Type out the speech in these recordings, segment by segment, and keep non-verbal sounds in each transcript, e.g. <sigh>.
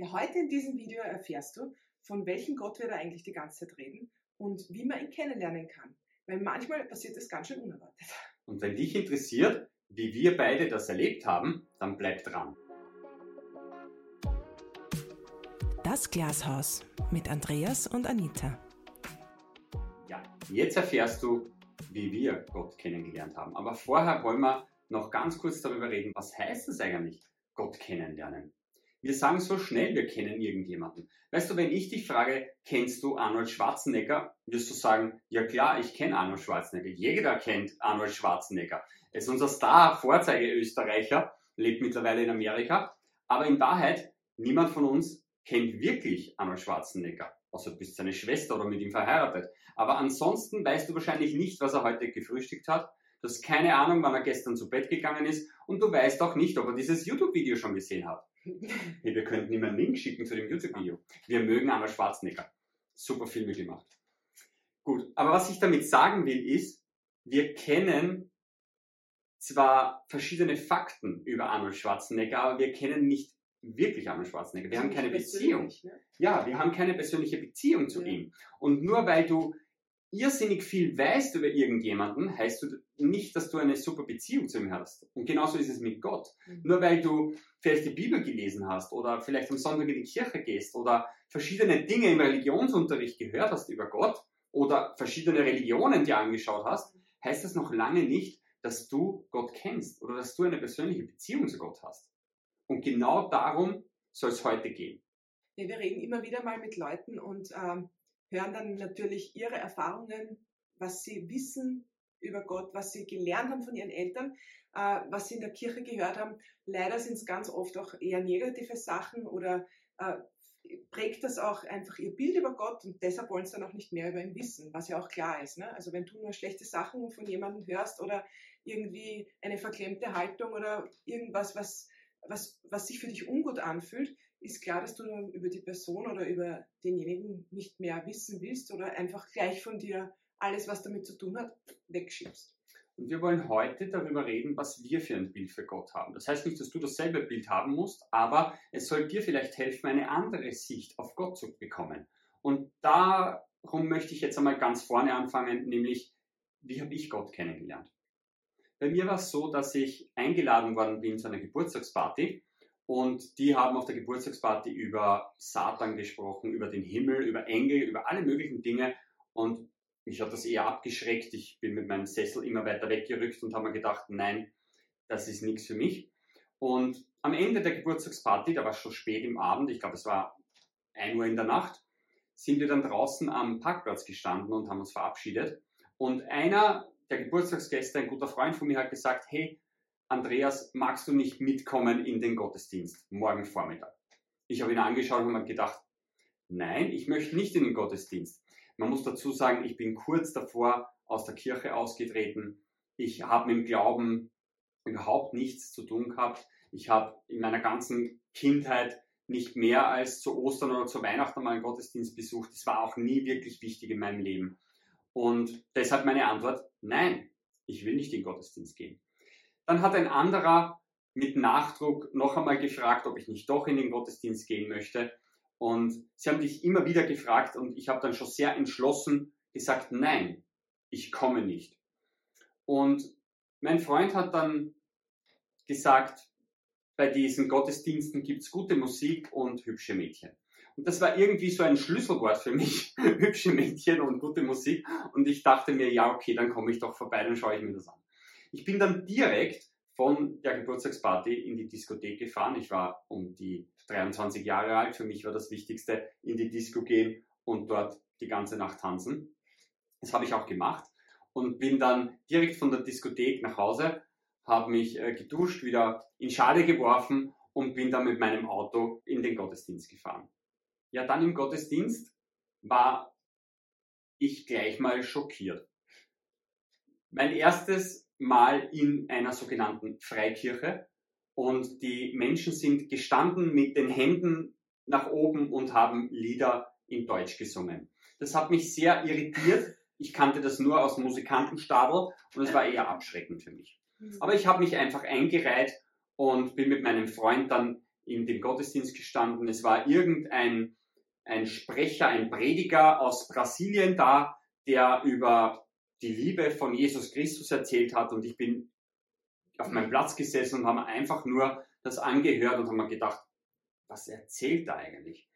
Ja, heute in diesem Video erfährst du, von welchem Gott wir da eigentlich die ganze Zeit reden und wie man ihn kennenlernen kann. Weil manchmal passiert das ganz schön unerwartet. Und wenn dich interessiert, wie wir beide das erlebt haben, dann bleib dran. Das Glashaus mit Andreas und Anita. Ja, jetzt erfährst du, wie wir Gott kennengelernt haben. Aber vorher wollen wir noch ganz kurz darüber reden, was heißt es eigentlich, Gott kennenlernen? Wir sagen so schnell, wir kennen irgendjemanden. Weißt du, wenn ich dich frage, kennst du Arnold Schwarzenegger, wirst du sagen, ja klar, ich kenne Arnold Schwarzenegger. Jeder kennt Arnold Schwarzenegger. Er ist unser Star, Vorzeige-Österreicher, lebt mittlerweile in Amerika. Aber in Wahrheit, niemand von uns kennt wirklich Arnold Schwarzenegger. Außer du bist seine Schwester oder mit ihm verheiratet. Aber ansonsten weißt du wahrscheinlich nicht, was er heute gefrühstückt hat. Du hast keine Ahnung, wann er gestern zu Bett gegangen ist. Und du weißt auch nicht, ob er dieses YouTube-Video schon gesehen hat. Hey, wir könnten ihm einen Link schicken zu dem YouTube-Video. Wir mögen Arnold Schwarzenegger. Super Filme gemacht. Gut, aber was ich damit sagen will, ist, wir kennen zwar verschiedene Fakten über Arnold Schwarzenegger, aber wir kennen nicht wirklich Arnold Schwarzenegger. Wir haben keine Beziehung. Ne? Ja, wir haben keine persönliche Beziehung zu ihm. Und nur weil du irrsinnig viel weißt über irgendjemanden, heißt du nicht, dass du eine super Beziehung zu ihm hast. Und genauso ist es mit Gott. Mhm. Nur weil du vielleicht die Bibel gelesen hast oder vielleicht am Sonntag in die Kirche gehst oder verschiedene Dinge im Religionsunterricht gehört hast über Gott oder verschiedene Religionen dir angeschaut hast, heißt das noch lange nicht, dass du Gott kennst oder dass du eine persönliche Beziehung zu Gott hast. Und genau darum soll es heute gehen. Ja, wir reden immer wieder mal mit Leuten und ähm, hören dann natürlich ihre Erfahrungen, was sie wissen über Gott, was sie gelernt haben von ihren Eltern, äh, was sie in der Kirche gehört haben. Leider sind es ganz oft auch eher negative Sachen oder äh, prägt das auch einfach ihr Bild über Gott und deshalb wollen sie dann auch nicht mehr über ihn wissen, was ja auch klar ist. Ne? Also wenn du nur schlechte Sachen von jemandem hörst oder irgendwie eine verklemmte Haltung oder irgendwas, was, was, was sich für dich ungut anfühlt, ist klar, dass du dann über die Person oder über denjenigen nicht mehr wissen willst oder einfach gleich von dir alles, was damit zu tun hat, wegschiebst. Und wir wollen heute darüber reden, was wir für ein Bild für Gott haben. Das heißt nicht, dass du dasselbe Bild haben musst, aber es soll dir vielleicht helfen, eine andere Sicht auf Gott zu bekommen. Und darum möchte ich jetzt einmal ganz vorne anfangen, nämlich, wie habe ich Gott kennengelernt? Bei mir war es so, dass ich eingeladen worden bin zu einer Geburtstagsparty und die haben auf der Geburtstagsparty über Satan gesprochen, über den Himmel, über Engel, über alle möglichen Dinge. Und mich hat das eher abgeschreckt. Ich bin mit meinem Sessel immer weiter weggerückt und habe mir gedacht, nein, das ist nichts für mich. Und am Ende der Geburtstagsparty, da war es schon spät im Abend, ich glaube es war 1 Uhr in der Nacht, sind wir dann draußen am Parkplatz gestanden und haben uns verabschiedet. Und einer der Geburtstagsgäste, ein guter Freund von mir, hat gesagt, hey, Andreas, magst du nicht mitkommen in den Gottesdienst morgen Vormittag? Ich habe ihn angeschaut und habe gedacht, nein, ich möchte nicht in den Gottesdienst. Man muss dazu sagen, ich bin kurz davor aus der Kirche ausgetreten. Ich habe mit dem Glauben überhaupt nichts zu tun gehabt. Ich habe in meiner ganzen Kindheit nicht mehr als zu Ostern oder zu Weihnachten mal einen Gottesdienst besucht. Das war auch nie wirklich wichtig in meinem Leben. Und deshalb meine Antwort, nein, ich will nicht in den Gottesdienst gehen. Dann hat ein anderer mit Nachdruck noch einmal gefragt, ob ich nicht doch in den Gottesdienst gehen möchte. Und sie haben mich immer wieder gefragt und ich habe dann schon sehr entschlossen gesagt, nein, ich komme nicht. Und mein Freund hat dann gesagt, bei diesen Gottesdiensten gibt es gute Musik und hübsche Mädchen. Und das war irgendwie so ein Schlüsselwort für mich, <laughs> hübsche Mädchen und gute Musik. Und ich dachte mir, ja, okay, dann komme ich doch vorbei, dann schaue ich mir das an. Ich bin dann direkt von der Geburtstagsparty in die Diskothek gefahren. Ich war um die 23 Jahre alt. Für mich war das Wichtigste, in die Disco gehen und dort die ganze Nacht tanzen. Das habe ich auch gemacht und bin dann direkt von der Diskothek nach Hause, habe mich äh, geduscht, wieder in Schale geworfen und bin dann mit meinem Auto in den Gottesdienst gefahren. Ja, dann im Gottesdienst war ich gleich mal schockiert. Mein erstes Mal in einer sogenannten Freikirche und die Menschen sind gestanden mit den Händen nach oben und haben Lieder in Deutsch gesungen. Das hat mich sehr irritiert. Ich kannte das nur aus Musikantenstadel und es war eher abschreckend für mich. Mhm. Aber ich habe mich einfach eingereiht und bin mit meinem Freund dann in dem Gottesdienst gestanden. Es war irgendein ein Sprecher, ein Prediger aus Brasilien da, der über die Liebe von Jesus Christus erzählt hat und ich bin auf meinem Platz gesessen und habe einfach nur das angehört und habe mir gedacht, was erzählt er eigentlich?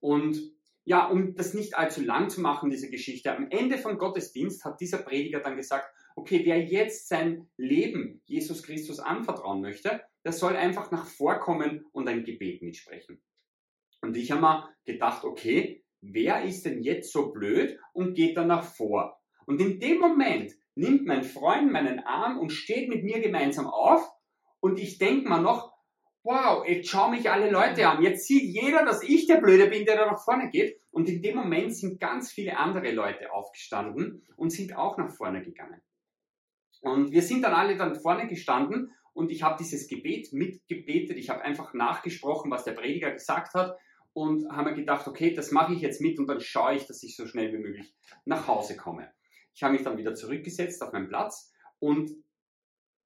Und ja, um das nicht allzu lang zu machen, diese Geschichte, am Ende vom Gottesdienst hat dieser Prediger dann gesagt, okay, wer jetzt sein Leben Jesus Christus anvertrauen möchte, der soll einfach nach vorkommen und ein Gebet mitsprechen. Und ich habe mir gedacht, okay, wer ist denn jetzt so blöd und geht danach vor? Und in dem Moment nimmt mein Freund meinen Arm und steht mit mir gemeinsam auf und ich denke mir noch, wow, jetzt schauen mich alle Leute an. Jetzt sieht jeder, dass ich der Blöde bin, der da nach vorne geht. Und in dem Moment sind ganz viele andere Leute aufgestanden und sind auch nach vorne gegangen. Und wir sind dann alle dann vorne gestanden und ich habe dieses Gebet mitgebetet. Ich habe einfach nachgesprochen, was der Prediger gesagt hat und habe mir gedacht, okay, das mache ich jetzt mit und dann schaue ich, dass ich so schnell wie möglich nach Hause komme. Ich habe mich dann wieder zurückgesetzt auf meinen Platz und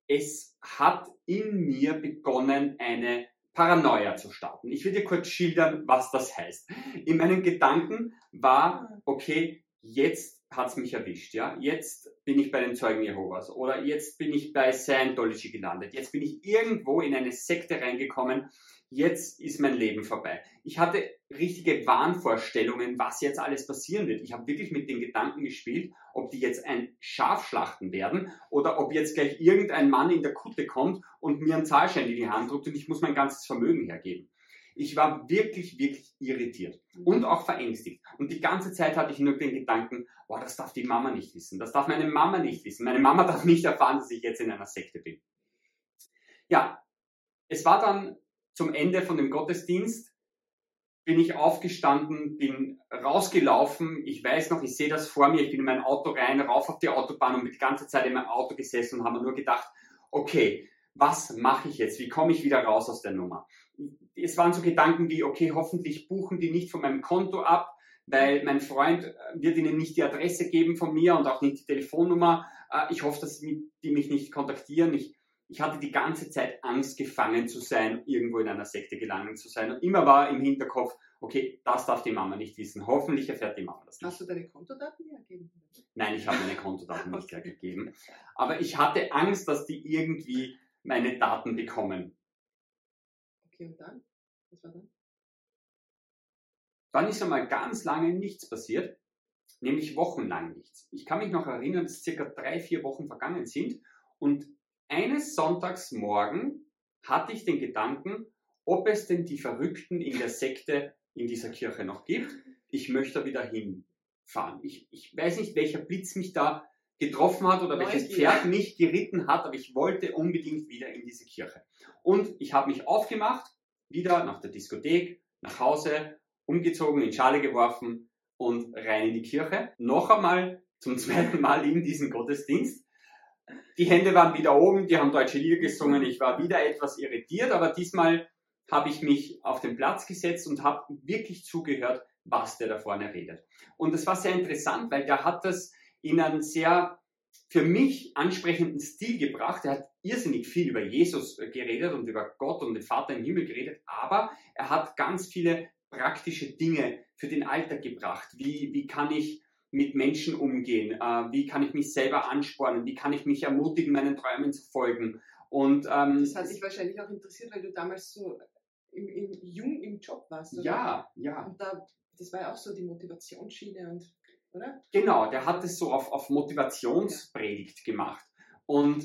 es hat in mir begonnen, eine Paranoia zu starten. Ich will dir kurz schildern, was das heißt. In meinen Gedanken war, okay, jetzt hat es mich erwischt, ja. Jetzt bin ich bei den Zeugen Jehovas oder jetzt bin ich bei Scientology gelandet. Jetzt bin ich irgendwo in eine Sekte reingekommen. Jetzt ist mein Leben vorbei. Ich hatte richtige Wahnvorstellungen, was jetzt alles passieren wird. Ich habe wirklich mit den Gedanken gespielt, ob die jetzt ein Schaf schlachten werden oder ob jetzt gleich irgendein Mann in der Kutte kommt und mir einen Zahlschein in die Hand drückt und ich muss mein ganzes Vermögen hergeben. Ich war wirklich, wirklich irritiert und auch verängstigt. Und die ganze Zeit hatte ich nur den Gedanken, boah, das darf die Mama nicht wissen. Das darf meine Mama nicht wissen. Meine Mama <laughs> darf nicht erfahren, dass ich jetzt in einer Sekte bin. Ja, es war dann zum Ende von dem Gottesdienst, bin ich aufgestanden, bin rausgelaufen. Ich weiß noch, ich sehe das vor mir. Ich bin in mein Auto rein, rauf auf die Autobahn und mit ganze Zeit in meinem Auto gesessen und habe nur gedacht, okay, was mache ich jetzt? Wie komme ich wieder raus aus der Nummer? es waren so Gedanken wie, okay, hoffentlich buchen die nicht von meinem Konto ab, weil mein Freund äh, wird ihnen nicht die Adresse geben von mir und auch nicht die Telefonnummer. Äh, ich hoffe, dass die mich nicht kontaktieren. Ich, ich hatte die ganze Zeit Angst, gefangen zu sein, irgendwo in einer Sekte gelangen zu sein. Und immer war im Hinterkopf, okay, das darf die Mama nicht wissen. Hoffentlich erfährt die Mama das nicht. Hast du deine Kontodaten hergegeben? Nein, ich habe meine Kontodaten nicht <laughs> hergegeben. Aber ich hatte Angst, dass die irgendwie meine Daten bekommen. Okay, und dann? Was war dann? Dann ist einmal ganz lange nichts passiert, nämlich wochenlang nichts. Ich kann mich noch erinnern, dass circa drei, vier Wochen vergangen sind und eines Sonntags morgen hatte ich den Gedanken, ob es denn die Verrückten in der Sekte in dieser Kirche noch gibt. Ich möchte wieder hinfahren. Ich, ich weiß nicht, welcher Blitz mich da getroffen hat oder welches Pferd mich geritten hat, aber ich wollte unbedingt wieder in diese Kirche. Und ich habe mich aufgemacht, wieder nach der Diskothek, nach Hause, umgezogen, in Schale geworfen und rein in die Kirche. Noch einmal zum <laughs> zweiten Mal in diesen Gottesdienst. Die Hände waren wieder oben, die haben deutsche Lieder gesungen. Ich war wieder etwas irritiert, aber diesmal habe ich mich auf den Platz gesetzt und habe wirklich zugehört, was der da vorne redet. Und das war sehr interessant, weil der hat das in einem sehr für mich ansprechenden Stil gebracht. Er hat irrsinnig viel über Jesus geredet und über Gott und den Vater im Himmel geredet, aber er hat ganz viele praktische Dinge für den Alltag gebracht. Wie, wie kann ich mit Menschen umgehen? Äh, wie kann ich mich selber anspornen? Wie kann ich mich ermutigen, meinen Träumen zu folgen? Und, ähm, das hat dich wahrscheinlich auch interessiert, weil du damals so im, im, jung im Job warst. Oder? Ja, ja. Und da, das war ja auch so die Motivationsschiene und oder? Genau, der hat es so auf, auf Motivationspredigt gemacht. Und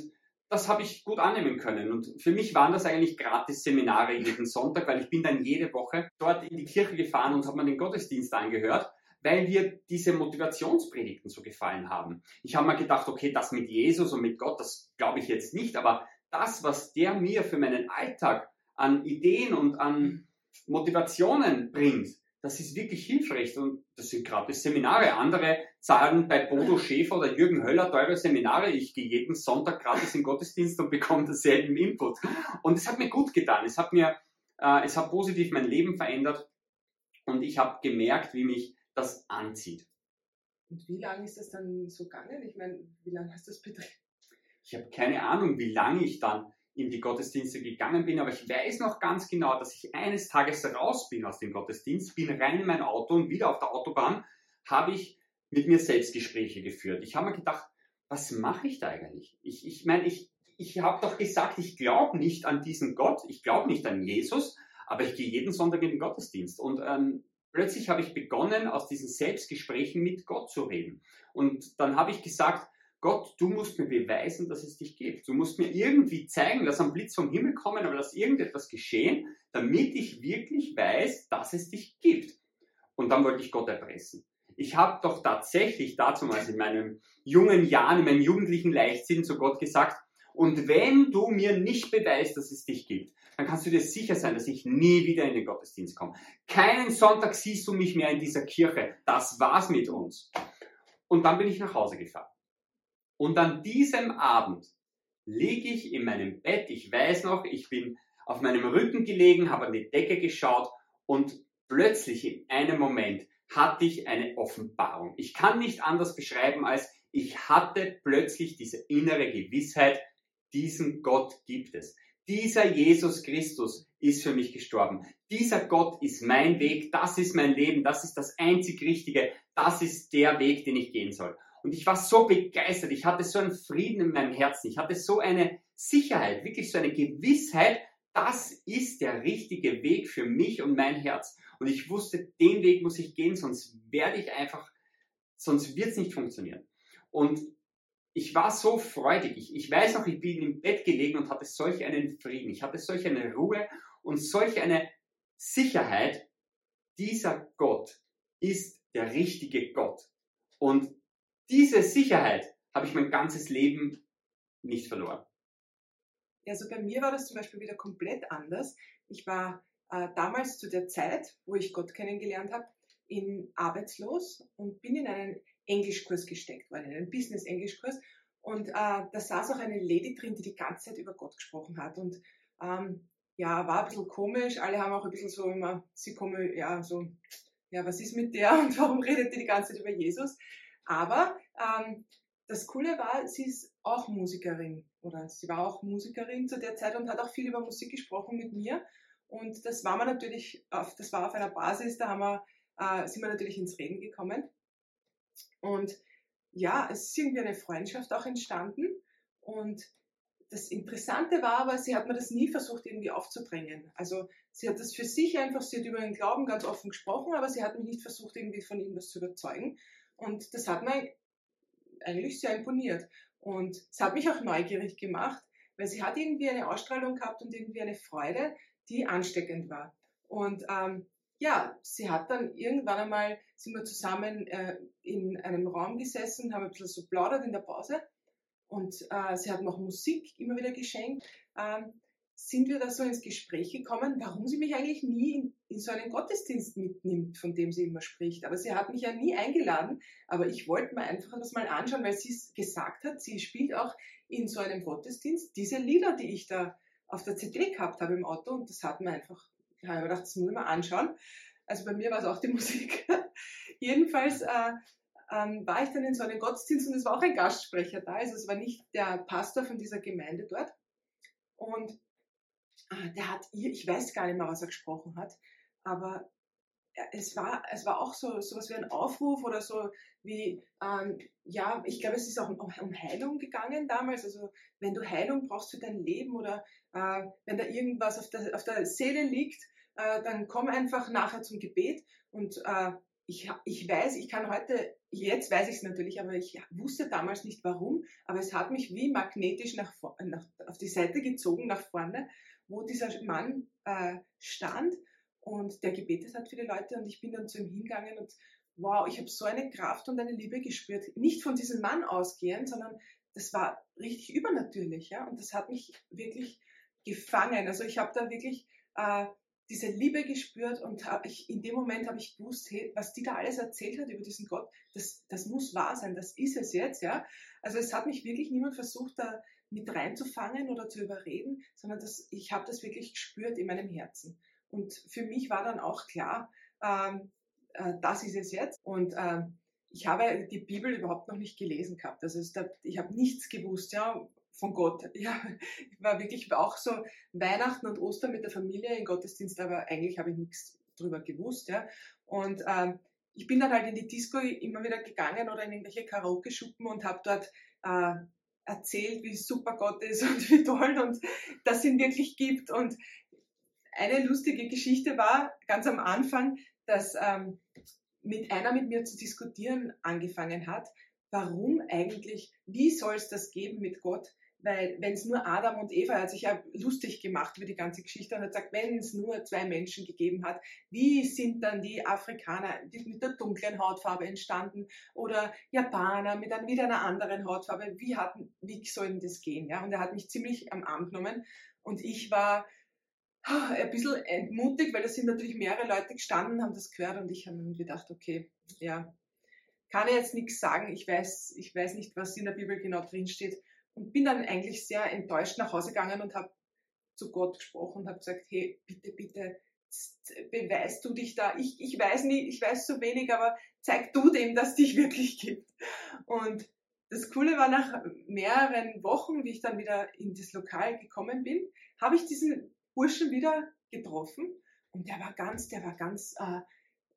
das habe ich gut annehmen können. Und für mich waren das eigentlich gratis Seminare jeden Sonntag, weil ich bin dann jede Woche dort in die Kirche gefahren und habe mir den Gottesdienst angehört, weil wir diese Motivationspredigten so gefallen haben. Ich habe mir gedacht, okay, das mit Jesus und mit Gott, das glaube ich jetzt nicht, aber das, was der mir für meinen Alltag an Ideen und an Motivationen bringt, das ist wirklich hilfreich und das sind gratis Seminare. Andere zahlen bei Bodo <laughs> Schäfer oder Jürgen Höller teure Seminare. Ich gehe jeden Sonntag gratis in Gottesdienst und bekomme denselben Input. Und es hat mir gut getan. Es hat mir, äh, es hat positiv mein Leben verändert und ich habe gemerkt, wie mich das anzieht. Und wie lange ist das dann so gegangen? Ich meine, wie lange hast du das betrieben? Ich habe keine Ahnung, wie lange ich dann in die Gottesdienste gegangen bin, aber ich weiß noch ganz genau, dass ich eines Tages raus bin aus dem Gottesdienst, bin rein in mein Auto und wieder auf der Autobahn habe ich mit mir selbst Gespräche geführt. Ich habe mir gedacht, was mache ich da eigentlich? Ich, ich meine, ich, ich habe doch gesagt, ich glaube nicht an diesen Gott, ich glaube nicht an Jesus, aber ich gehe jeden Sonntag in den Gottesdienst. Und ähm, plötzlich habe ich begonnen, aus diesen Selbstgesprächen mit Gott zu reden. Und dann habe ich gesagt, Gott, du musst mir beweisen, dass es dich gibt. Du musst mir irgendwie zeigen, dass ein Blitz vom Himmel kommen, aber dass irgendetwas geschehen, damit ich wirklich weiß, dass es dich gibt. Und dann wollte ich Gott erpressen. Ich habe doch tatsächlich dazu mal in meinem jungen Jahren, in meinem jugendlichen Leichtsinn zu Gott gesagt, und wenn du mir nicht beweist, dass es dich gibt, dann kannst du dir sicher sein, dass ich nie wieder in den Gottesdienst komme. Keinen Sonntag siehst du mich mehr in dieser Kirche. Das war's mit uns. Und dann bin ich nach Hause gefahren. Und an diesem Abend liege ich in meinem Bett. Ich weiß noch, ich bin auf meinem Rücken gelegen, habe an die Decke geschaut und plötzlich in einem Moment hatte ich eine Offenbarung. Ich kann nicht anders beschreiben als ich hatte plötzlich diese innere Gewissheit, diesen Gott gibt es. Dieser Jesus Christus ist für mich gestorben. Dieser Gott ist mein Weg, das ist mein Leben, das ist das einzig Richtige, das ist der Weg, den ich gehen soll. Und ich war so begeistert, ich hatte so einen Frieden in meinem Herzen, ich hatte so eine Sicherheit, wirklich so eine Gewissheit, das ist der richtige Weg für mich und mein Herz. Und ich wusste, den Weg muss ich gehen, sonst werde ich einfach, sonst wird es nicht funktionieren. Und ich war so freudig. Ich, ich weiß noch, ich bin im Bett gelegen und hatte solch einen Frieden. Ich hatte solch eine Ruhe und solch eine Sicherheit. Dieser Gott ist der richtige Gott. Und diese Sicherheit habe ich mein ganzes Leben nicht verloren. Also bei mir war das zum Beispiel wieder komplett anders. Ich war äh, damals zu der Zeit, wo ich Gott kennengelernt habe, in arbeitslos und bin in einen Englischkurs gesteckt worden, in einen Business-Englischkurs. Und äh, da saß auch eine Lady drin, die die ganze Zeit über Gott gesprochen hat. Und ähm, ja, war ein bisschen komisch. Alle haben auch ein bisschen so immer, sie kommen, ja, so, ja, was ist mit der und warum redet die die ganze Zeit über Jesus? Aber ähm, das Coole war, sie ist auch Musikerin oder sie war auch Musikerin zu der Zeit und hat auch viel über Musik gesprochen mit mir. Und das war man natürlich, auf, das war auf einer Basis, da haben wir, äh, sind wir natürlich ins Reden gekommen. Und ja, es ist irgendwie eine Freundschaft auch entstanden. Und das Interessante war aber, sie hat mir das nie versucht, irgendwie aufzudrängen. Also sie hat das für sich einfach, sie hat über den Glauben ganz offen gesprochen, aber sie hat mich nicht versucht, irgendwie von ihm was zu überzeugen. Und das hat mir eigentlich sehr imponiert. Und es hat mich auch neugierig gemacht, weil sie hat irgendwie eine Ausstrahlung gehabt und irgendwie eine Freude, die ansteckend war. Und ähm, ja, sie hat dann irgendwann einmal, sind wir zusammen äh, in einem Raum gesessen, haben ein bisschen so plaudert in der Pause und äh, sie hat noch Musik immer wieder geschenkt. Ähm, sind wir da so ins Gespräch gekommen, warum sie mich eigentlich nie in, in, so einen Gottesdienst mitnimmt, von dem sie immer spricht. Aber sie hat mich ja nie eingeladen, aber ich wollte mir einfach das mal anschauen, weil sie es gesagt hat, sie spielt auch in so einem Gottesdienst diese Lieder, die ich da auf der CD gehabt habe im Auto und das hat mir einfach ich habe gedacht, das muss ich mal anschauen. Also bei mir war es auch die <laughs> Musik. Jedenfalls äh, ähm, war ich dann in so einem Gottesdienst und es war auch ein Gastsprecher da. Also es war nicht der Pastor von dieser Gemeinde dort. Und äh, der hat, ich weiß gar nicht mehr, was er gesprochen hat, aber es war, es war auch so sowas wie ein Aufruf oder so wie, ähm, ja, ich glaube, es ist auch um, um, Heilung gegangen damals. Also wenn du Heilung brauchst für dein Leben oder äh, wenn da irgendwas auf der, auf der Seele liegt, äh, dann komm einfach nachher zum Gebet. Und äh, ich, ich weiß, ich kann heute, jetzt weiß ich es natürlich, aber ich wusste damals nicht warum, aber es hat mich wie magnetisch nach, nach, auf die Seite gezogen, nach vorne, wo dieser Mann äh, stand und der gebetet hat für die Leute und ich bin dann zu ihm hingegangen und wow, ich habe so eine Kraft und eine Liebe gespürt. Nicht von diesem Mann ausgehend, sondern das war richtig übernatürlich, ja. Und das hat mich wirklich gefangen. Also ich habe da wirklich äh, diese Liebe gespürt und ich, in dem Moment habe ich gewusst, hey, was die da alles erzählt hat über diesen Gott, das, das muss wahr sein, das ist es jetzt, ja. Also es hat mich wirklich niemand versucht, da mit reinzufangen oder zu überreden, sondern das, ich habe das wirklich gespürt in meinem Herzen. Und für mich war dann auch klar, ähm, äh, das ist es jetzt. Und ähm, ich habe die Bibel überhaupt noch nicht gelesen gehabt. Also ich habe nichts gewusst, ja, von Gott. <laughs> Ja, ich war wirklich auch so Weihnachten und Ostern mit der Familie in Gottesdienst, aber eigentlich habe ich nichts drüber gewusst. Ja. Und ähm, ich bin dann halt in die Disco immer wieder gegangen oder in irgendwelche Karaoke-Schuppen und habe dort äh, erzählt, wie super Gott ist <laughs> und wie toll und dass es ihn wirklich gibt. Und eine lustige Geschichte war ganz am Anfang, dass ähm, mit einer mit mir zu diskutieren angefangen hat, warum eigentlich, wie soll es das geben mit Gott, weil wenn es nur Adam und Eva, hat sich ja lustig gemacht über die ganze Geschichte und hat gesagt, wenn es nur zwei Menschen gegeben hat, wie sind dann die Afrikaner mit der dunklen Hautfarbe entstanden oder Japaner mit einer, wieder einer anderen Hautfarbe, wie, hatten, wie soll denn das gehen? Ja? Und er hat mich ziemlich am Arm genommen und ich war ein bisschen entmutigt, weil da sind natürlich mehrere Leute gestanden, haben das gehört und ich habe mir gedacht, okay, ja, kann ich jetzt nichts sagen, ich weiß, ich weiß nicht, was in der Bibel genau drinsteht und bin dann eigentlich sehr enttäuscht nach Hause gegangen und habe zu Gott gesprochen und habe gesagt, hey, bitte, bitte, beweist du dich da. Ich, ich weiß nicht, ich weiß so wenig, aber zeig du dem, dass dich wirklich gibt. Und das Coole war, nach mehreren Wochen, wie ich dann wieder in das Lokal gekommen bin, habe ich diesen Burschen wieder getroffen und der war ganz, der war ganz äh,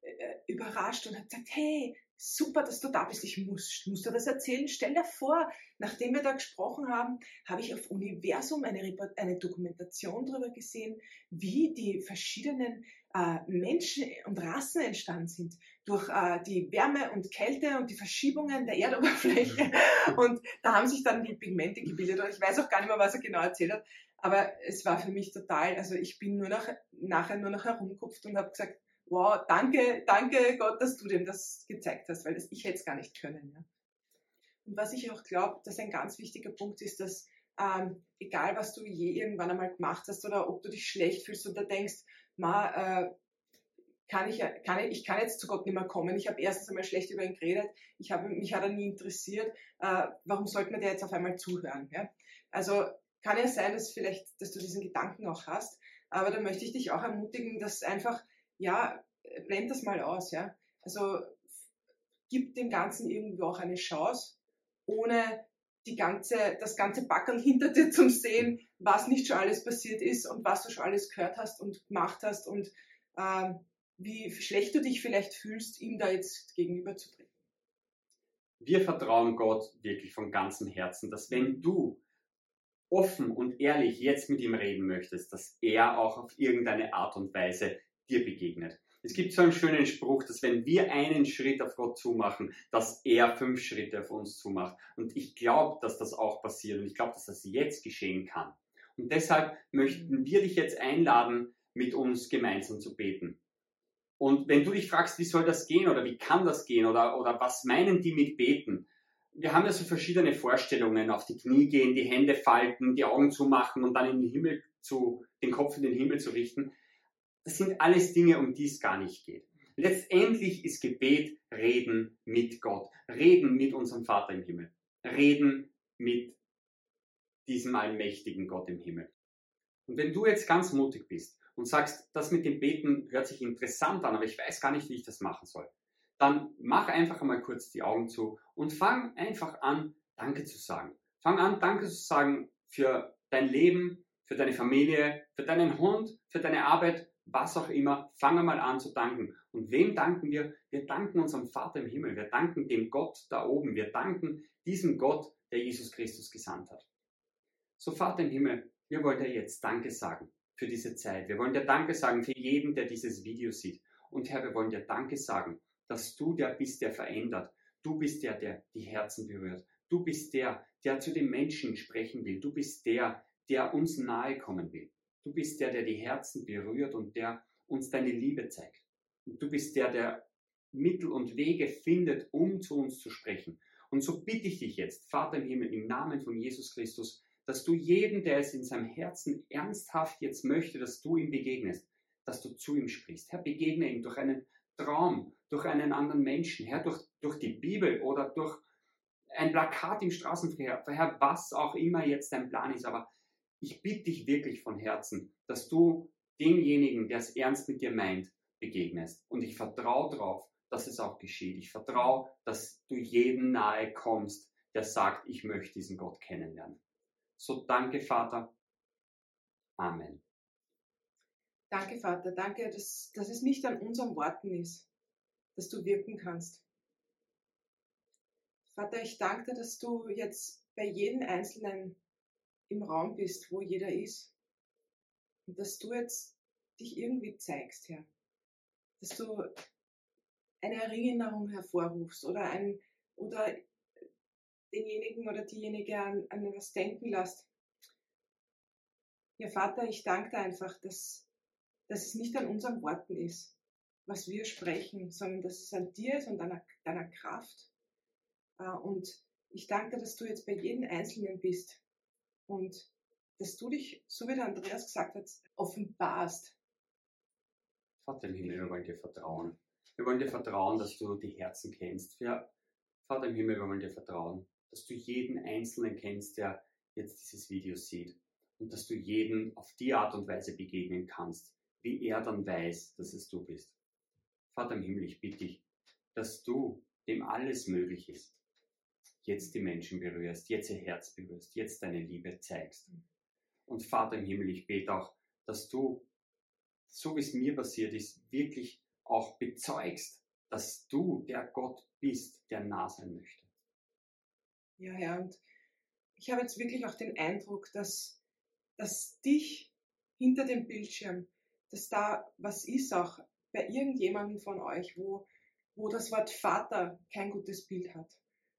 äh überrascht und hat gesagt, hey, super, dass du da bist. Ich muss, muss dir das erzählen. Stell dir vor, nachdem wir da gesprochen haben, habe ich auf Universum eine, eine Dokumentation darüber gesehen, wie die verschiedenen äh, Menschen und Rassen entstanden sind durch äh, die Wärme und Kälte und die Verschiebungen der Erdoberfläche. Und da haben sich dann die Pigmente gebildet. Und ich weiß auch gar nicht mehr, was er genau erzählt hat. Aber es war für mich total, also ich bin nur noch, nachher nur noch herumgekupft und habe gesagt, wow, danke, danke Gott, dass du dem das gezeigt hast, weil das ich hätte es gar nicht können. Ja. Und was ich auch glaube, dass ein ganz wichtiger Punkt ist, dass ähm, egal was du je irgendwann einmal gemacht hast oder ob du dich schlecht fühlst oder denkst, ma, äh, kann ich, kann ich, ich kann jetzt zu Gott nicht mehr kommen. Ich habe erstens einmal schlecht über ihn geredet. Ich habe, mich hat er nie interessiert. Äh, warum sollte man dir jetzt auf einmal zuhören? Ja? Also kann ja sein, dass vielleicht, dass du diesen Gedanken auch hast. Aber da möchte ich dich auch ermutigen, dass einfach ja, blend das mal aus, ja. Also gib dem Ganzen irgendwo auch eine Chance, ohne die ganze, das ganze Backen hinter dir zu sehen, was nicht schon alles passiert ist und was du schon alles gehört hast und gemacht hast und ähm, wie schlecht du dich vielleicht fühlst, ihm da jetzt gegenüberzutreten. Wir vertrauen Gott wirklich von ganzem Herzen, dass wenn du offen und ehrlich jetzt mit ihm reden möchtest, dass er auch auf irgendeine Art und Weise dir begegnet. Es gibt so einen schönen Spruch, dass wenn wir einen Schritt auf Gott zumachen, dass er fünf Schritte auf uns zumacht. Und ich glaube, dass das auch passiert und ich glaube, dass das jetzt geschehen kann. Und deshalb möchten wir dich jetzt einladen, mit uns gemeinsam zu beten. Und wenn du dich fragst, wie soll das gehen oder wie kann das gehen oder, oder was meinen die mit beten? Wir haben ja so verschiedene Vorstellungen, auf die Knie gehen, die Hände falten, die Augen zumachen und dann in den Himmel zu, den Kopf in den Himmel zu richten. Das sind alles Dinge, um die es gar nicht geht. Letztendlich ist Gebet Reden mit Gott, Reden mit unserem Vater im Himmel, Reden mit diesem allmächtigen Gott im Himmel. Und wenn du jetzt ganz mutig bist und sagst, das mit dem Beten hört sich interessant an, aber ich weiß gar nicht, wie ich das machen soll, dann mach einfach einmal kurz die Augen zu und fang einfach an, Danke zu sagen. Fang an, Danke zu sagen für dein Leben, für deine Familie, für deinen Hund, für deine Arbeit, was auch immer, fange mal an zu danken. Und wem danken wir? Wir danken unserem Vater im Himmel. Wir danken dem Gott da oben. Wir danken diesem Gott, der Jesus Christus gesandt hat. So, Vater im Himmel, wir wollen dir jetzt Danke sagen für diese Zeit. Wir wollen dir Danke sagen für jeden, der dieses Video sieht. Und Herr, wir wollen dir Danke sagen, dass du der bist, der verändert. Du bist der, der die Herzen berührt. Du bist der, der zu den Menschen sprechen will. Du bist der, der uns nahe kommen will. Du bist der, der die Herzen berührt und der uns deine Liebe zeigt. Und du bist der, der Mittel und Wege findet, um zu uns zu sprechen. Und so bitte ich dich jetzt, Vater im Himmel, im Namen von Jesus Christus, dass du jedem, der es in seinem Herzen ernsthaft jetzt möchte, dass du ihm begegnest, dass du zu ihm sprichst. Herr, begegne ihm durch einen Traum, durch einen anderen Menschen, Herr, durch, durch die Bibel oder durch ein Plakat im Straßenverkehr, Herr, was auch immer jetzt dein Plan ist, aber ich bitte dich wirklich von Herzen, dass du demjenigen, der es ernst mit dir meint, begegnest. Und ich vertraue darauf, dass es auch geschieht. Ich vertraue, dass du jedem nahe kommst, der sagt, ich möchte diesen Gott kennenlernen. So danke, Vater. Amen. Danke, Vater. Danke, dass, dass es nicht an unseren Worten ist, dass du wirken kannst. Vater, ich danke dir, dass du jetzt bei jedem Einzelnen im Raum bist, wo jeder ist. Und dass du jetzt dich irgendwie zeigst, Herr. Dass du eine Erinnerung hervorrufst oder, ein, oder denjenigen oder diejenige an, an was denken lässt. Ja, Vater, ich danke dir einfach, dass, dass es nicht an unseren Worten ist, was wir sprechen, sondern dass es an dir ist und deiner, deiner Kraft. Äh, und ich danke dass du jetzt bei jedem Einzelnen bist und dass du dich, so wie der Andreas gesagt hat, offenbarst. Vater im Himmel, wir wollen dir vertrauen. Wir wollen dir vertrauen, dass du die Herzen kennst. Ja, Vater im Himmel, wir wollen dir vertrauen, dass du jeden Einzelnen kennst, der jetzt dieses Video sieht. Und dass du jeden auf die Art und Weise begegnen kannst, wie er dann weiß, dass es du bist. Vater im Himmel, ich bitte dich, dass du, dem alles möglich ist, jetzt die Menschen berührst, jetzt ihr Herz berührst, jetzt deine Liebe zeigst. Und Vater im Himmel, ich bete auch, dass du, so wie es mir passiert ist, wirklich auch bezeugst, dass du der Gott bist, der nah sein möchte. Ja, Herr, und ich habe jetzt wirklich auch den Eindruck, dass, dass dich hinter dem Bildschirm, dass da was ist auch bei irgendjemandem von euch, wo, wo das Wort Vater kein gutes Bild hat.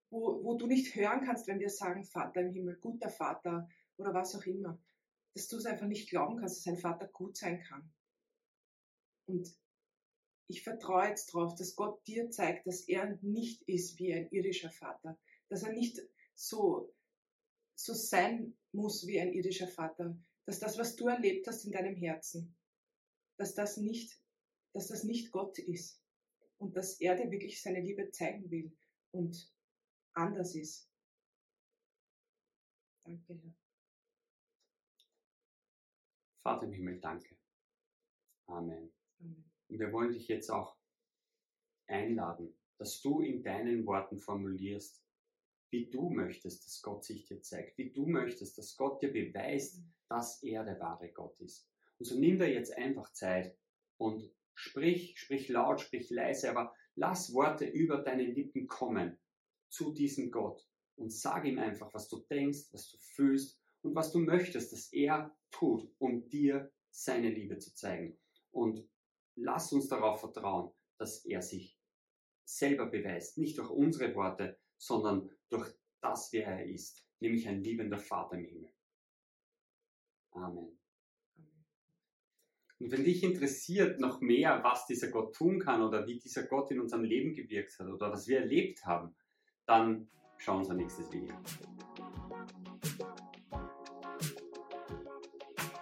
Wo, wo du nicht hören kannst, wenn wir sagen, Vater im Himmel, guter Vater oder was auch immer, dass du es einfach nicht glauben kannst, dass ein Vater gut sein kann. Und ich vertraue jetzt darauf, dass Gott dir zeigt, dass er nicht ist wie ein irdischer Vater, dass er nicht so, so sein muss wie ein irdischer Vater, dass das, was du erlebt hast in deinem Herzen, dass das nicht, dass das nicht Gott ist und dass er dir wirklich seine Liebe zeigen will und anders ist. Danke, Herr. Vater im Himmel, danke. Amen. Amen. Und wir wollen dich jetzt auch einladen, dass du in deinen Worten formulierst, wie du möchtest, dass Gott sich dir zeigt, wie du möchtest, dass Gott dir beweist, mhm. dass er der wahre Gott ist. Und so nimm dir jetzt einfach Zeit und sprich, sprich laut, sprich leise, aber lass Worte über deine Lippen kommen zu diesem Gott und sag ihm einfach, was du denkst, was du fühlst und was du möchtest, dass er tut, um dir seine Liebe zu zeigen. Und lass uns darauf vertrauen, dass er sich selber beweist, nicht durch unsere Worte, sondern durch das, wer er ist, nämlich ein liebender Vater im Himmel. Amen. Und wenn dich interessiert noch mehr, was dieser Gott tun kann oder wie dieser Gott in unserem Leben gewirkt hat oder was wir erlebt haben, dann schauen wir uns ein nächstes Video.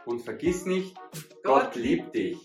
Und vergiss nicht, Gott, Gott liebt dich.